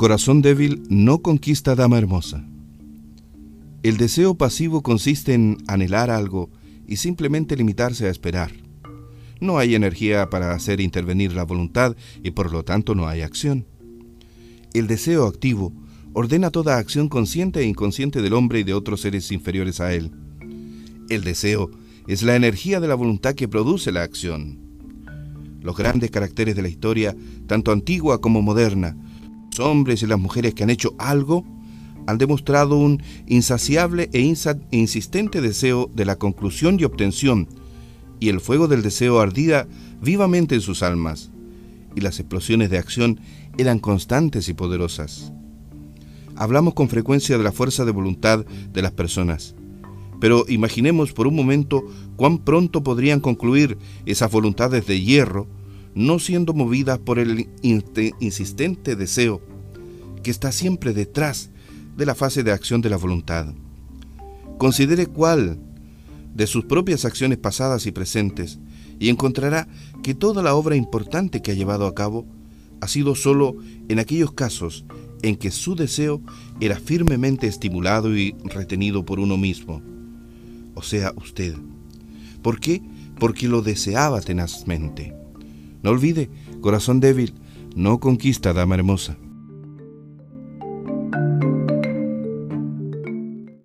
Corazón débil no conquista dama hermosa. El deseo pasivo consiste en anhelar algo y simplemente limitarse a esperar. No hay energía para hacer intervenir la voluntad y por lo tanto no hay acción. El deseo activo ordena toda acción consciente e inconsciente del hombre y de otros seres inferiores a él. El deseo es la energía de la voluntad que produce la acción. Los grandes caracteres de la historia, tanto antigua como moderna, los hombres y las mujeres que han hecho algo han demostrado un insaciable e insistente deseo de la conclusión y obtención, y el fuego del deseo ardía vivamente en sus almas, y las explosiones de acción eran constantes y poderosas. Hablamos con frecuencia de la fuerza de voluntad de las personas, pero imaginemos por un momento cuán pronto podrían concluir esas voluntades de hierro, no siendo movidas por el insistente deseo que está siempre detrás de la fase de acción de la voluntad. Considere cuál de sus propias acciones pasadas y presentes y encontrará que toda la obra importante que ha llevado a cabo ha sido solo en aquellos casos en que su deseo era firmemente estimulado y retenido por uno mismo, o sea, usted. ¿Por qué? Porque lo deseaba tenazmente. No olvide, corazón débil, no conquista dama hermosa.